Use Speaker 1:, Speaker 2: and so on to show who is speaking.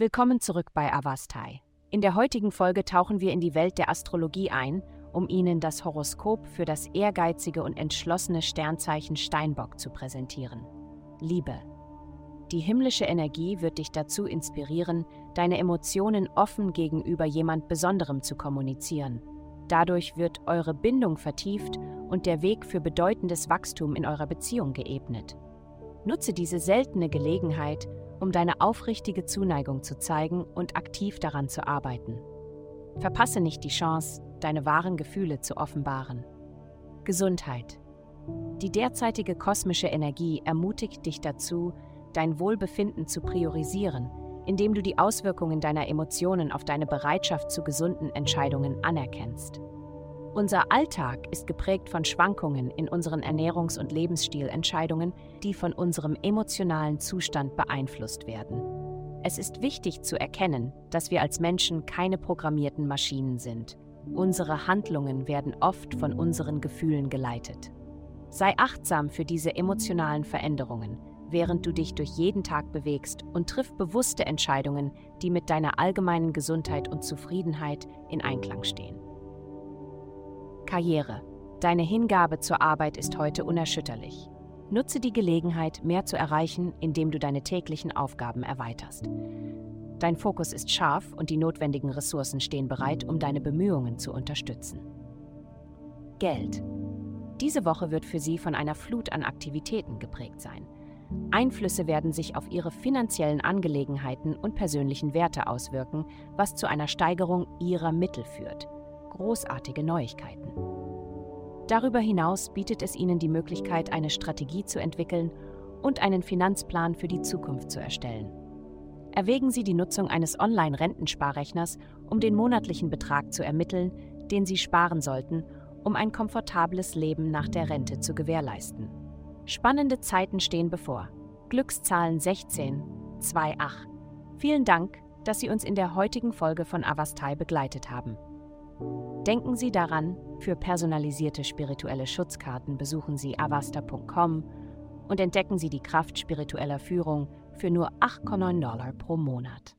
Speaker 1: Willkommen zurück bei Avastai. In der heutigen Folge tauchen wir in die Welt der Astrologie ein, um Ihnen das Horoskop für das ehrgeizige und entschlossene Sternzeichen Steinbock zu präsentieren. Liebe. Die himmlische Energie wird dich dazu inspirieren, deine Emotionen offen gegenüber jemand Besonderem zu kommunizieren. Dadurch wird eure Bindung vertieft und der Weg für bedeutendes Wachstum in eurer Beziehung geebnet. Nutze diese seltene Gelegenheit, um deine aufrichtige Zuneigung zu zeigen und aktiv daran zu arbeiten. Verpasse nicht die Chance, deine wahren Gefühle zu offenbaren. Gesundheit. Die derzeitige kosmische Energie ermutigt dich dazu, dein Wohlbefinden zu priorisieren, indem du die Auswirkungen deiner Emotionen auf deine Bereitschaft zu gesunden Entscheidungen anerkennst. Unser Alltag ist geprägt von Schwankungen in unseren Ernährungs- und Lebensstilentscheidungen, die von unserem emotionalen Zustand beeinflusst werden. Es ist wichtig zu erkennen, dass wir als Menschen keine programmierten Maschinen sind. Unsere Handlungen werden oft von unseren Gefühlen geleitet. Sei achtsam für diese emotionalen Veränderungen, während du dich durch jeden Tag bewegst und triff bewusste Entscheidungen, die mit deiner allgemeinen Gesundheit und Zufriedenheit in Einklang stehen. Karriere. Deine Hingabe zur Arbeit ist heute unerschütterlich. Nutze die Gelegenheit, mehr zu erreichen, indem du deine täglichen Aufgaben erweiterst. Dein Fokus ist scharf und die notwendigen Ressourcen stehen bereit, um deine Bemühungen zu unterstützen. Geld. Diese Woche wird für Sie von einer Flut an Aktivitäten geprägt sein. Einflüsse werden sich auf Ihre finanziellen Angelegenheiten und persönlichen Werte auswirken, was zu einer Steigerung Ihrer Mittel führt großartige Neuigkeiten. Darüber hinaus bietet es Ihnen die Möglichkeit, eine Strategie zu entwickeln und einen Finanzplan für die Zukunft zu erstellen. Erwägen Sie die Nutzung eines Online-Rentensparrechners, um den monatlichen Betrag zu ermitteln, den Sie sparen sollten, um ein komfortables Leben nach der Rente zu gewährleisten. Spannende Zeiten stehen bevor. Glückszahlen 16, 28. Vielen Dank, dass Sie uns in der heutigen Folge von Avastai begleitet haben. Denken Sie daran, für personalisierte spirituelle Schutzkarten besuchen Sie avasta.com und entdecken Sie die Kraft spiritueller Führung für nur 8,9 Dollar pro Monat.